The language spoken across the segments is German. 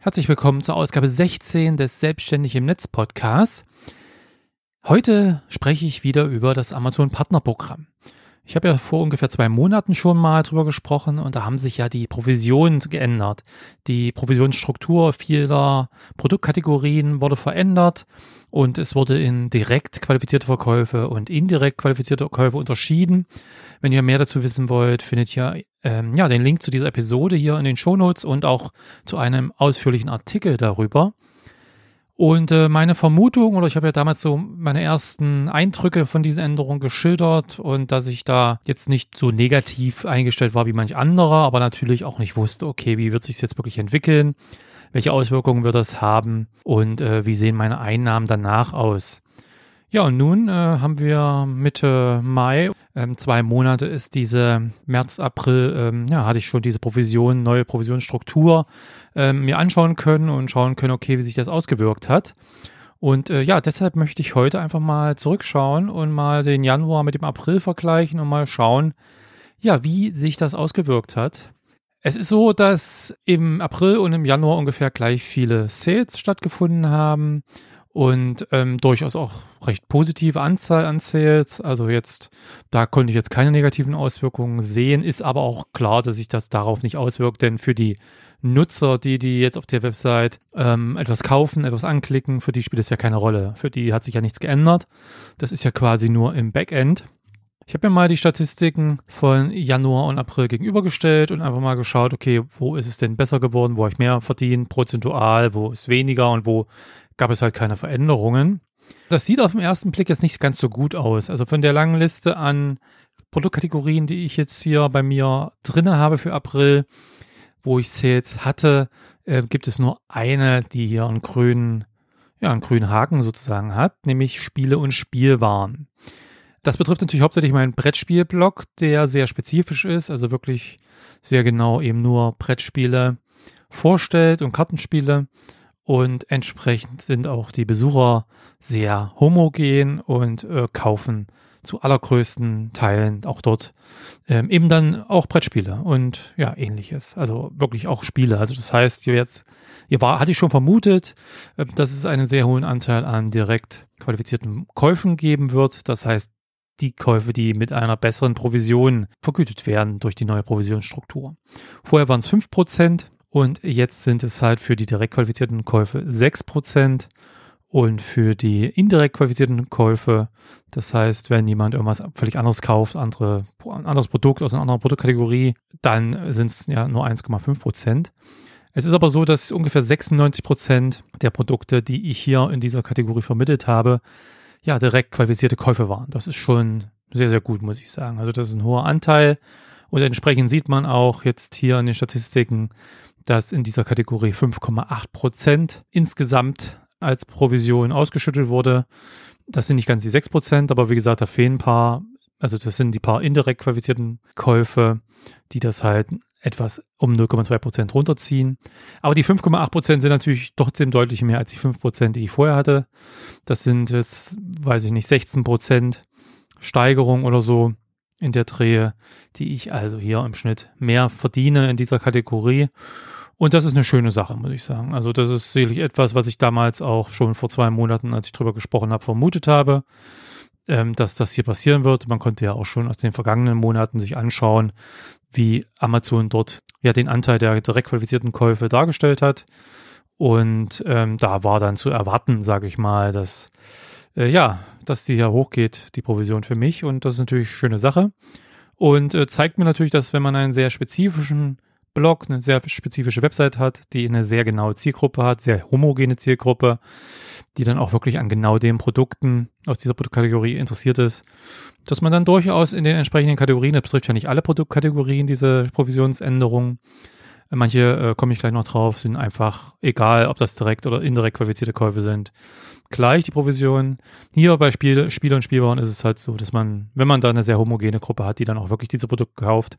Herzlich willkommen zur Ausgabe 16 des Selbstständig im Netz Podcasts. Heute spreche ich wieder über das Amazon Partnerprogramm. Ich habe ja vor ungefähr zwei Monaten schon mal drüber gesprochen und da haben sich ja die Provisionen geändert. Die Provisionsstruktur vieler Produktkategorien wurde verändert und es wurde in direkt qualifizierte Verkäufe und indirekt qualifizierte Verkäufe unterschieden. Wenn ihr mehr dazu wissen wollt, findet ihr ähm, ja den Link zu dieser Episode hier in den Shownotes und auch zu einem ausführlichen Artikel darüber. Und äh, meine Vermutung, oder ich habe ja damals so meine ersten Eindrücke von diesen Änderungen geschildert und dass ich da jetzt nicht so negativ eingestellt war wie manch anderer, aber natürlich auch nicht wusste, okay, wie wird sich jetzt wirklich entwickeln, welche Auswirkungen wird das haben und äh, wie sehen meine Einnahmen danach aus. Ja, und nun äh, haben wir Mitte Mai, ähm, zwei Monate ist diese März, April, ähm, ja, hatte ich schon diese Provision, neue Provisionsstruktur ähm, mir anschauen können und schauen können, okay, wie sich das ausgewirkt hat. Und äh, ja, deshalb möchte ich heute einfach mal zurückschauen und mal den Januar mit dem April vergleichen und mal schauen, ja, wie sich das ausgewirkt hat. Es ist so, dass im April und im Januar ungefähr gleich viele Sales stattgefunden haben und ähm, durchaus auch recht positive Anzahl an Sales. Also jetzt, da konnte ich jetzt keine negativen Auswirkungen sehen, ist aber auch klar, dass sich das darauf nicht auswirkt, denn für die Nutzer, die, die jetzt auf der Website ähm, etwas kaufen, etwas anklicken, für die spielt es ja keine Rolle. Für die hat sich ja nichts geändert. Das ist ja quasi nur im Backend. Ich habe mir mal die Statistiken von Januar und April gegenübergestellt und einfach mal geschaut, okay, wo ist es denn besser geworden, wo habe ich mehr verdient, prozentual, wo ist weniger und wo gab es halt keine Veränderungen. Das sieht auf den ersten Blick jetzt nicht ganz so gut aus. Also von der langen Liste an Produktkategorien, die ich jetzt hier bei mir drinne habe für April, wo ich Sales hatte, äh, gibt es nur eine, die hier einen grünen, ja, einen grünen Haken sozusagen hat, nämlich Spiele und Spielwaren. Das betrifft natürlich hauptsächlich meinen Brettspielblock, der sehr spezifisch ist, also wirklich sehr genau eben nur Brettspiele vorstellt und Kartenspiele und entsprechend sind auch die Besucher sehr homogen und äh, kaufen zu allergrößten Teilen auch dort ähm, eben dann auch Brettspiele und ja ähnliches. Also wirklich auch Spiele. Also das heißt, jetzt, ihr war, hatte ich schon vermutet, äh, dass es einen sehr hohen Anteil an direkt qualifizierten Käufen geben wird. Das heißt, die Käufe, die mit einer besseren Provision vergütet werden durch die neue Provisionsstruktur. Vorher waren es fünf Prozent und jetzt sind es halt für die direkt qualifizierten Käufe 6% und für die indirekt qualifizierten Käufe, das heißt, wenn jemand irgendwas völlig anderes kauft, andere, ein anderes Produkt aus einer anderen Produktkategorie, dann sind es ja nur 1,5% Es ist aber so, dass ungefähr 96% der Produkte, die ich hier in dieser Kategorie vermittelt habe, ja, direkt qualifizierte Käufe waren. Das ist schon sehr, sehr gut, muss ich sagen. Also das ist ein hoher Anteil und entsprechend sieht man auch jetzt hier in den Statistiken, dass in dieser Kategorie 5,8 Prozent insgesamt als Provision ausgeschüttet wurde. Das sind nicht ganz die 6 Prozent, aber wie gesagt, da fehlen ein paar, also das sind die paar indirekt qualifizierten Käufe, die das halt etwas um 0,2 Prozent runterziehen. Aber die 5,8 Prozent sind natürlich trotzdem deutlich mehr als die 5 Prozent, die ich vorher hatte. Das sind jetzt, weiß ich nicht, 16 Prozent Steigerung oder so in der Drehe, die ich also hier im Schnitt mehr verdiene in dieser Kategorie. Und das ist eine schöne Sache, muss ich sagen. Also das ist sicherlich etwas, was ich damals auch schon vor zwei Monaten, als ich drüber gesprochen habe, vermutet habe, ähm, dass das hier passieren wird. Man konnte ja auch schon aus den vergangenen Monaten sich anschauen, wie Amazon dort ja den Anteil der direkt qualifizierten Käufe dargestellt hat. Und ähm, da war dann zu erwarten, sage ich mal, dass äh, ja, dass die hier hochgeht, die Provision für mich. Und das ist natürlich eine schöne Sache. Und äh, zeigt mir natürlich, dass wenn man einen sehr spezifischen Blog, eine sehr spezifische Website hat, die eine sehr genaue Zielgruppe hat, sehr homogene Zielgruppe, die dann auch wirklich an genau den Produkten aus dieser Produktkategorie interessiert ist, dass man dann durchaus in den entsprechenden Kategorien, das betrifft ja nicht alle Produktkategorien, diese Provisionsänderungen, manche äh, komme ich gleich noch drauf, sind einfach egal, ob das direkt oder indirekt qualifizierte Käufe sind, gleich die Provision. Hier bei Spiel, Spiel und Spielbauern ist es halt so, dass man, wenn man da eine sehr homogene Gruppe hat, die dann auch wirklich diese Produkte kauft,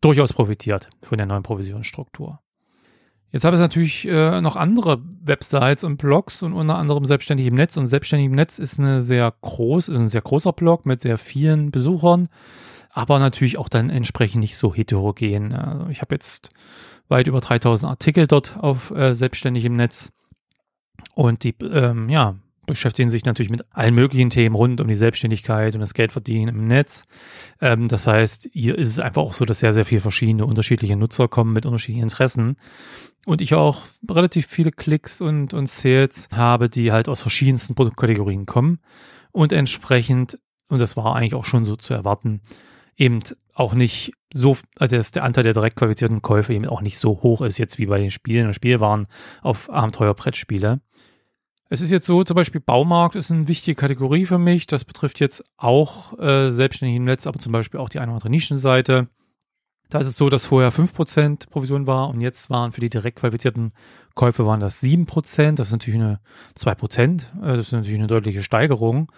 durchaus profitiert von der neuen Provisionsstruktur. Jetzt habe ich natürlich äh, noch andere Websites und Blogs und unter anderem Selbstständig im Netz. Und Selbstständig im Netz ist eine sehr groß, ist ein sehr großer Blog mit sehr vielen Besuchern. aber natürlich auch dann entsprechend nicht so heterogen. Also ich habe jetzt weit über 3000 Artikel dort auf äh, selbstständig im Netz und die ähm, ja, beschäftigen sich natürlich mit allen möglichen Themen rund um die Selbstständigkeit und das Geldverdienen im Netz. Ähm, das heißt, hier ist es einfach auch so, dass sehr, sehr viele verschiedene unterschiedliche Nutzer kommen mit unterschiedlichen Interessen. Und ich auch relativ viele Klicks und, und Sales habe, die halt aus verschiedensten Produktkategorien kommen und entsprechend, und das war eigentlich auch schon so zu erwarten, eben auch nicht so, also dass der Anteil der direkt qualifizierten Käufe eben auch nicht so hoch ist jetzt wie bei den Spielen und Spielwaren auf Abenteuerbrettspiele. Es ist jetzt so, zum Beispiel Baumarkt ist eine wichtige Kategorie für mich. Das betrifft jetzt auch äh, selbstständig Netz, aber zum Beispiel auch die eine oder andere Nischenseite. Da ist es so, dass vorher 5% Provision war und jetzt waren für die direkt qualifizierten Käufe waren das 7%. Das ist natürlich eine 2%. Äh, das ist natürlich eine deutliche Steigerung.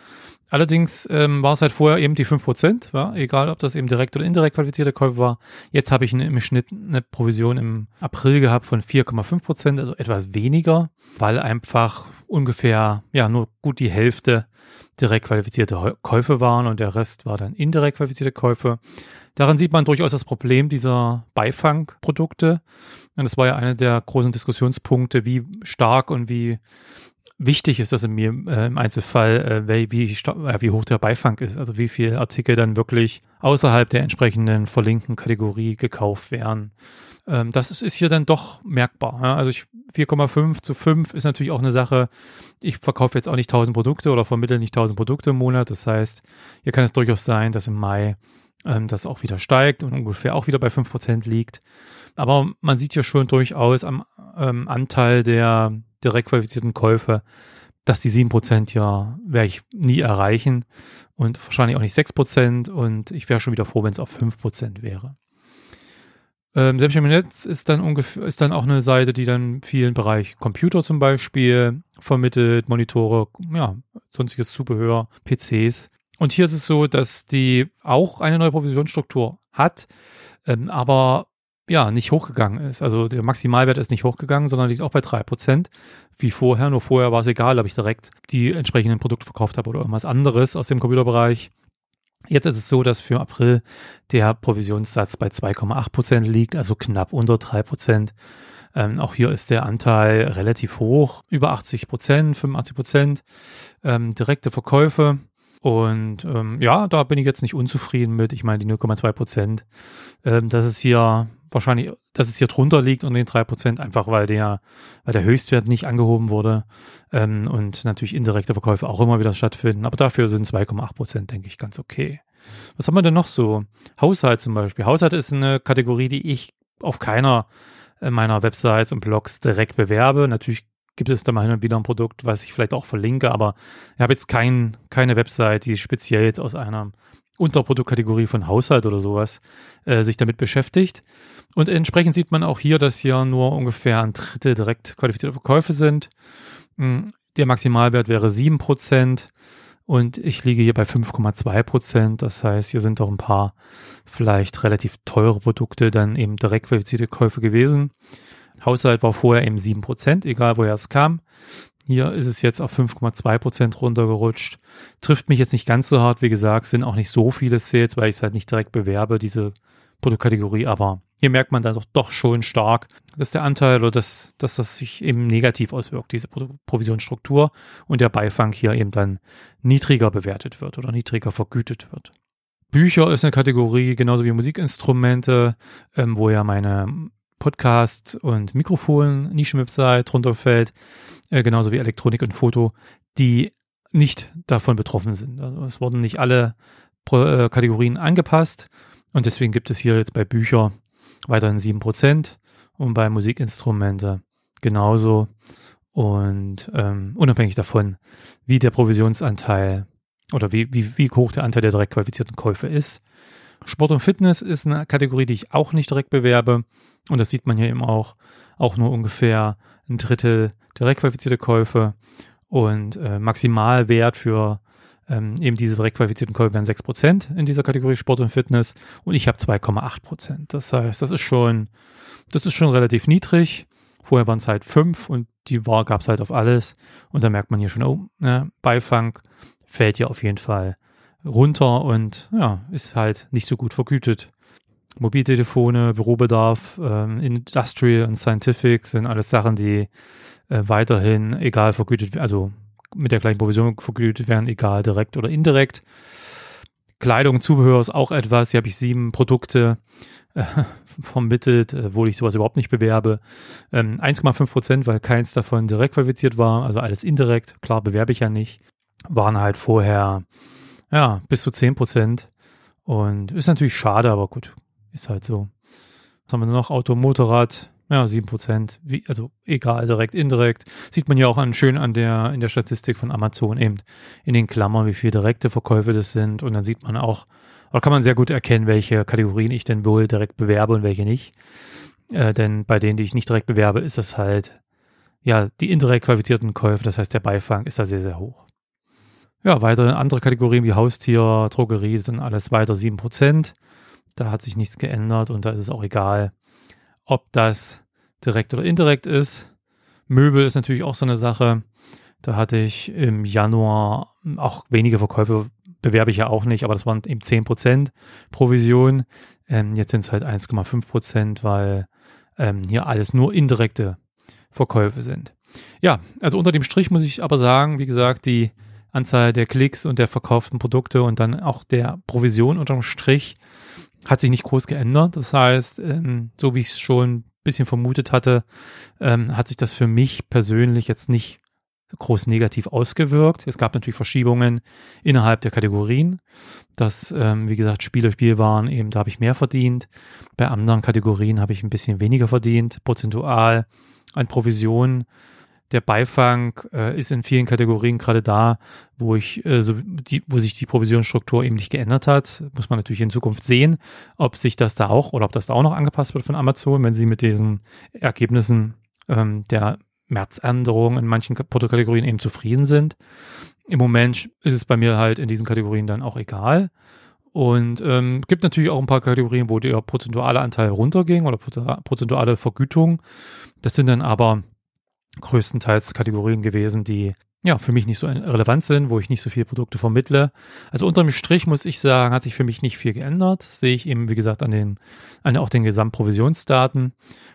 Allerdings ähm, war es halt vorher eben die 5%, ja, egal ob das eben direkt oder indirekt qualifizierte Käufe war. Jetzt habe ich im Schnitt eine Provision im April gehabt von 4,5%, also etwas weniger, weil einfach ungefähr ja nur gut die Hälfte direkt qualifizierte Käufe waren und der Rest war dann indirekt qualifizierte Käufe. Daran sieht man durchaus das Problem dieser Beifangprodukte. Und das war ja einer der großen Diskussionspunkte, wie stark und wie wichtig ist das in mir äh, im Einzelfall, äh, wie, äh, wie hoch der Beifang ist, also wie viele Artikel dann wirklich außerhalb der entsprechenden verlinkten Kategorie gekauft werden. Ähm, das ist, ist hier dann doch merkbar. Ja? Also 4,5 zu 5 ist natürlich auch eine Sache. Ich verkaufe jetzt auch nicht 1000 Produkte oder vermittle nicht 1000 Produkte im Monat. Das heißt, hier kann es durchaus sein, dass im Mai ähm, das auch wieder steigt und ungefähr auch wieder bei 5% liegt. Aber man sieht ja schon durchaus am ähm, Anteil der direkt qualifizierten Käufe, dass die 7% ja werde ich nie erreichen und wahrscheinlich auch nicht 6% und ich wäre schon wieder froh, wenn es auf 5% wäre. Ähm, Selbstständig Netz ist dann ungefähr, ist dann auch eine Seite, die dann vielen Bereich Computer zum Beispiel vermittelt, Monitore, ja, sonstiges Zubehör, PCs. Und hier ist es so, dass die auch eine neue Provisionsstruktur hat, ähm, aber ja, nicht hochgegangen ist. Also der Maximalwert ist nicht hochgegangen, sondern liegt auch bei drei Prozent wie vorher. Nur vorher war es egal, ob ich direkt die entsprechenden Produkte verkauft habe oder irgendwas anderes aus dem Computerbereich. Jetzt ist es so, dass für April der Provisionssatz bei 2,8 Prozent liegt, also knapp unter drei Prozent. Ähm, auch hier ist der Anteil relativ hoch, über 80 Prozent, 85 Prozent. Ähm, direkte Verkäufe und ähm, ja, da bin ich jetzt nicht unzufrieden mit. Ich meine, die 0,2 Prozent, ähm, das ist hier wahrscheinlich, dass es hier drunter liegt unter den 3 Prozent, einfach weil der, weil der Höchstwert nicht angehoben wurde ähm, und natürlich indirekte Verkäufe auch immer wieder stattfinden. Aber dafür sind 2,8 Prozent, denke ich, ganz okay. Was haben wir denn noch so? Haushalt zum Beispiel. Haushalt ist eine Kategorie, die ich auf keiner äh, meiner Websites und Blogs direkt bewerbe. Natürlich gibt es da mal hin und wieder ein Produkt, was ich vielleicht auch verlinke, aber ich habe jetzt kein, keine Website, die speziell aus einer Unterproduktkategorie von Haushalt oder sowas äh, sich damit beschäftigt. Und entsprechend sieht man auch hier, dass hier nur ungefähr ein Drittel direkt qualifizierte Verkäufe sind. Hm, der Maximalwert wäre sieben Prozent und ich liege hier bei 5,2 Prozent. Das heißt, hier sind doch ein paar vielleicht relativ teure Produkte dann eben direkt qualifizierte Käufe gewesen. Haushalt war vorher eben 7%, egal woher es kam. Hier ist es jetzt auf 5,2 Prozent runtergerutscht. Trifft mich jetzt nicht ganz so hart, wie gesagt, sind auch nicht so viele Sales, weil ich es halt nicht direkt bewerbe, diese Produktkategorie. Aber hier merkt man dann doch, doch schon stark, dass der Anteil oder dass, dass das sich eben negativ auswirkt, diese Provisionsstruktur und der Beifang hier eben dann niedriger bewertet wird oder niedriger vergütet wird. Bücher ist eine Kategorie, genauso wie Musikinstrumente, ähm, wo ja meine Podcast und Mikrofon Nischenwebsite drunter fällt, äh, genauso wie Elektronik und Foto, die nicht davon betroffen sind. Also es wurden nicht alle Pro äh, Kategorien angepasst und deswegen gibt es hier jetzt bei Bücher weiterhin 7% und bei Musikinstrumente genauso und ähm, unabhängig davon, wie der Provisionsanteil oder wie, wie, wie hoch der Anteil der direkt qualifizierten Käufe ist. Sport und Fitness ist eine Kategorie, die ich auch nicht direkt bewerbe. Und das sieht man hier eben auch, auch nur ungefähr ein Drittel direkt qualifizierte Käufe und äh, Maximalwert für ähm, eben diese direkt qualifizierten Käufe wären 6% in dieser Kategorie Sport und Fitness und ich habe 2,8%. Das heißt, das ist schon, das ist schon relativ niedrig. Vorher waren es halt 5 und die war gab es halt auf alles. Und da merkt man hier schon, oh, ne, Beifang fällt ja auf jeden Fall runter und ja, ist halt nicht so gut vergütet. Mobiltelefone, Bürobedarf, ähm, Industrial und Scientific sind alles Sachen, die äh, weiterhin egal vergütet, also mit der gleichen Provision vergütet werden, egal direkt oder indirekt. Kleidung, Zubehör ist auch etwas. Hier habe ich sieben Produkte äh, vermittelt, äh, obwohl ich sowas überhaupt nicht bewerbe. Ähm, 1,5 Prozent, weil keins davon direkt qualifiziert war, also alles indirekt. Klar, bewerbe ich ja nicht. Waren halt vorher, ja, bis zu 10 Prozent. Und ist natürlich schade, aber gut, ist halt so. Was haben wir noch? Auto, Motorrad, ja, 7 Prozent. Also egal, direkt, indirekt. Sieht man ja auch an, schön an der, in der Statistik von Amazon eben in den Klammern, wie viele direkte Verkäufe das sind. Und dann sieht man auch, oder kann man sehr gut erkennen, welche Kategorien ich denn wohl direkt bewerbe und welche nicht. Äh, denn bei denen, die ich nicht direkt bewerbe, ist das halt, ja, die indirekt qualifizierten Käufe, das heißt der Beifang ist da sehr, sehr hoch. Ja, weitere andere Kategorien wie Haustier, Drogerie sind alles weiter 7%. Da hat sich nichts geändert und da ist es auch egal, ob das direkt oder indirekt ist. Möbel ist natürlich auch so eine Sache. Da hatte ich im Januar auch wenige Verkäufe, bewerbe ich ja auch nicht, aber das waren eben 10% Provision. Ähm, jetzt sind es halt 1,5%, weil ähm, hier alles nur indirekte Verkäufe sind. Ja, also unter dem Strich muss ich aber sagen, wie gesagt, die Anzahl der Klicks und der verkauften Produkte und dann auch der Provision unterm Strich hat sich nicht groß geändert. Das heißt, ähm, so wie ich es schon ein bisschen vermutet hatte, ähm, hat sich das für mich persönlich jetzt nicht groß negativ ausgewirkt. Es gab natürlich Verschiebungen innerhalb der Kategorien. Das, ähm, wie gesagt, Spiele, Spielwaren, eben da habe ich mehr verdient. Bei anderen Kategorien habe ich ein bisschen weniger verdient, prozentual an Provisionen der Beifang äh, ist in vielen Kategorien gerade da, wo ich, äh, so die, wo sich die Provisionsstruktur eben nicht geändert hat. Muss man natürlich in Zukunft sehen, ob sich das da auch oder ob das da auch noch angepasst wird von Amazon, wenn sie mit diesen Ergebnissen ähm, der Märzänderungen in manchen Produktkategorien eben zufrieden sind. Im Moment ist es bei mir halt in diesen Kategorien dann auch egal. Und ähm, gibt natürlich auch ein paar Kategorien, wo der prozentuale Anteil runterging oder prozentuale Vergütung. Das sind dann aber größtenteils Kategorien gewesen, die ja für mich nicht so relevant sind, wo ich nicht so viele Produkte vermittle. Also unterm Strich muss ich sagen, hat sich für mich nicht viel geändert. Sehe ich eben, wie gesagt, an den, an auch den Gesamtprovisionsdaten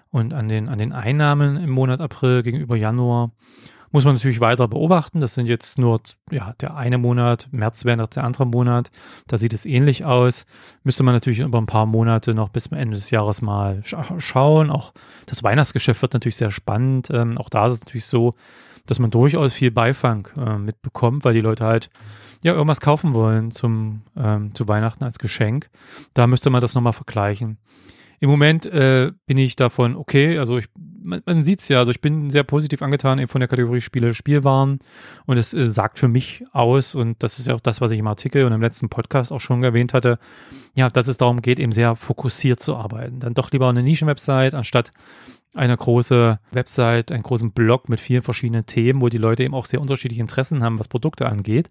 und an den, an den Einnahmen im Monat April gegenüber Januar. Muss man natürlich weiter beobachten. Das sind jetzt nur ja, der eine Monat, März wäre noch der andere Monat. Da sieht es ähnlich aus. Müsste man natürlich über ein paar Monate noch bis zum Ende des Jahres mal scha schauen. Auch das Weihnachtsgeschäft wird natürlich sehr spannend. Ähm, auch da ist es natürlich so, dass man durchaus viel Beifang äh, mitbekommt, weil die Leute halt ja irgendwas kaufen wollen zum ähm, zu Weihnachten als Geschenk. Da müsste man das nochmal vergleichen. Im Moment äh, bin ich davon okay, also ich man, man sieht es ja, also ich bin sehr positiv angetan eben von der Kategorie Spiele, Spielwaren. Und es äh, sagt für mich aus. Und das ist ja auch das, was ich im Artikel und im letzten Podcast auch schon erwähnt hatte, ja, dass es darum geht, eben sehr fokussiert zu arbeiten. Dann doch lieber eine Nischenwebsite anstatt eine große Website, einen großen Blog mit vielen verschiedenen Themen, wo die Leute eben auch sehr unterschiedliche Interessen haben, was Produkte angeht,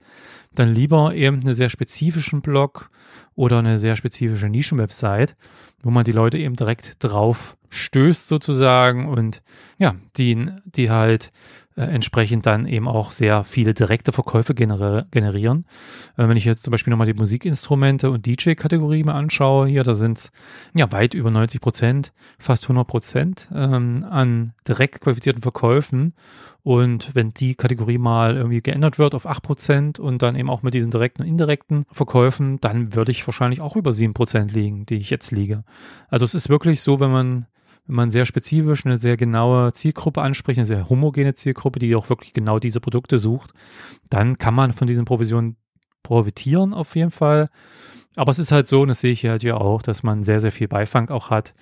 dann lieber eben einen sehr spezifischen Blog oder eine sehr spezifische Nischenwebsite, wo man die Leute eben direkt drauf stößt sozusagen und ja, die, die halt äh, entsprechend dann eben auch sehr viele direkte Verkäufe gener generieren. Äh, wenn ich jetzt zum Beispiel nochmal die Musikinstrumente und DJ-Kategorie mal anschaue, hier, da sind ja weit über 90 Prozent, fast 100 Prozent ähm, an direkt qualifizierten Verkäufen. Und wenn die Kategorie mal irgendwie geändert wird auf 8 Prozent und dann eben auch mit diesen direkten und indirekten Verkäufen, dann würde ich wahrscheinlich auch über 7 Prozent liegen, die ich jetzt liege. Also es ist wirklich so, wenn man man sehr spezifisch eine sehr genaue Zielgruppe anspricht, eine sehr homogene Zielgruppe, die auch wirklich genau diese Produkte sucht, dann kann man von diesen Provisionen profitieren auf jeden Fall. Aber es ist halt so, und das sehe ich halt ja auch, dass man sehr, sehr viel Beifang auch hat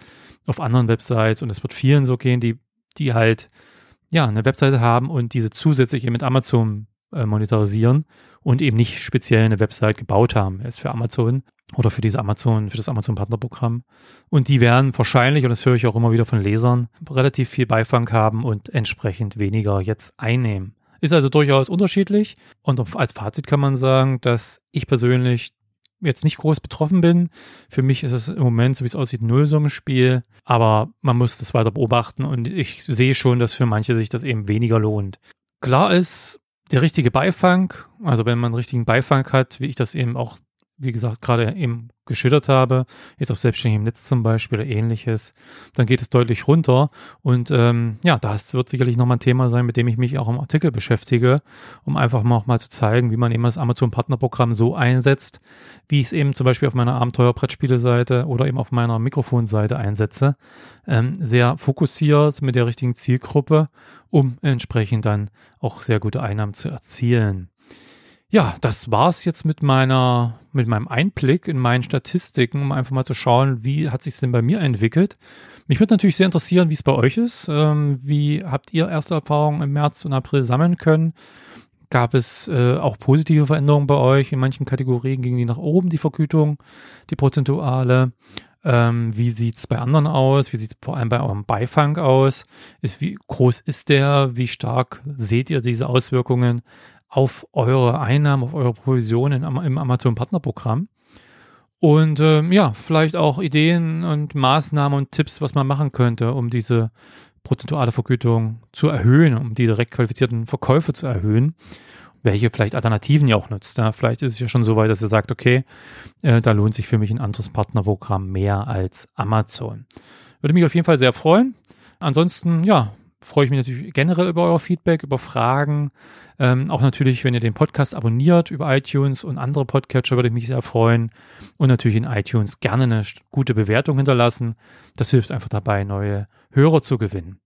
auf anderen Websites und es wird vielen so gehen, die, die halt ja eine Webseite haben und diese zusätzlich mit Amazon äh, monetarisieren und eben nicht speziell eine Website gebaut haben, erst für Amazon oder für diese Amazon, für das Amazon Partnerprogramm. Und die werden wahrscheinlich, und das höre ich auch immer wieder von Lesern, relativ viel Beifang haben und entsprechend weniger jetzt einnehmen. Ist also durchaus unterschiedlich. Und als Fazit kann man sagen, dass ich persönlich jetzt nicht groß betroffen bin. Für mich ist es im Moment, so wie es aussieht, Nullsummenspiel. Aber man muss das weiter beobachten und ich sehe schon, dass für manche sich das eben weniger lohnt. Klar ist, der richtige Beifang, also wenn man richtigen Beifang hat, wie ich das eben auch wie gesagt, gerade eben geschildert habe, jetzt auf selbstständigem Netz zum Beispiel oder ähnliches, dann geht es deutlich runter. Und ähm, ja, das wird sicherlich nochmal ein Thema sein, mit dem ich mich auch im Artikel beschäftige, um einfach mal zu zeigen, wie man eben das Amazon-Partnerprogramm so einsetzt, wie ich es eben zum Beispiel auf meiner Abenteuer-Brettspiele-Seite oder eben auf meiner Mikrofonseite einsetze. Ähm, sehr fokussiert mit der richtigen Zielgruppe, um entsprechend dann auch sehr gute Einnahmen zu erzielen. Ja, das war's jetzt mit meiner, mit meinem Einblick in meinen Statistiken, um einfach mal zu schauen, wie hat sich's denn bei mir entwickelt. Mich würde natürlich sehr interessieren, wie es bei euch ist. Ähm, wie habt ihr erste Erfahrungen im März und April sammeln können? Gab es äh, auch positive Veränderungen bei euch? In manchen Kategorien ging die nach oben, die Vergütung, die prozentuale. Ähm, wie sieht's bei anderen aus? Wie sieht's vor allem bei eurem Beifang aus? Ist, wie groß ist der? Wie stark seht ihr diese Auswirkungen auf eure Einnahmen, auf eure Provisionen im Amazon-Partnerprogramm. Und ähm, ja, vielleicht auch Ideen und Maßnahmen und Tipps, was man machen könnte, um diese prozentuale Vergütung zu erhöhen, um die direkt qualifizierten Verkäufe zu erhöhen. Welche vielleicht Alternativen ihr auch nutzt. Ja, vielleicht ist es ja schon so weit, dass ihr sagt, okay, äh, da lohnt sich für mich ein anderes Partnerprogramm mehr als Amazon. Würde mich auf jeden Fall sehr freuen. Ansonsten, ja, freue ich mich natürlich generell über euer Feedback, über Fragen. Ähm, auch natürlich, wenn ihr den Podcast abonniert über iTunes und andere Podcatcher, würde ich mich sehr freuen. Und natürlich in iTunes gerne eine gute Bewertung hinterlassen. Das hilft einfach dabei, neue Hörer zu gewinnen.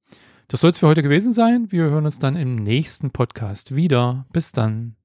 Das soll es für heute gewesen sein. Wir hören uns dann im nächsten Podcast wieder. Bis dann.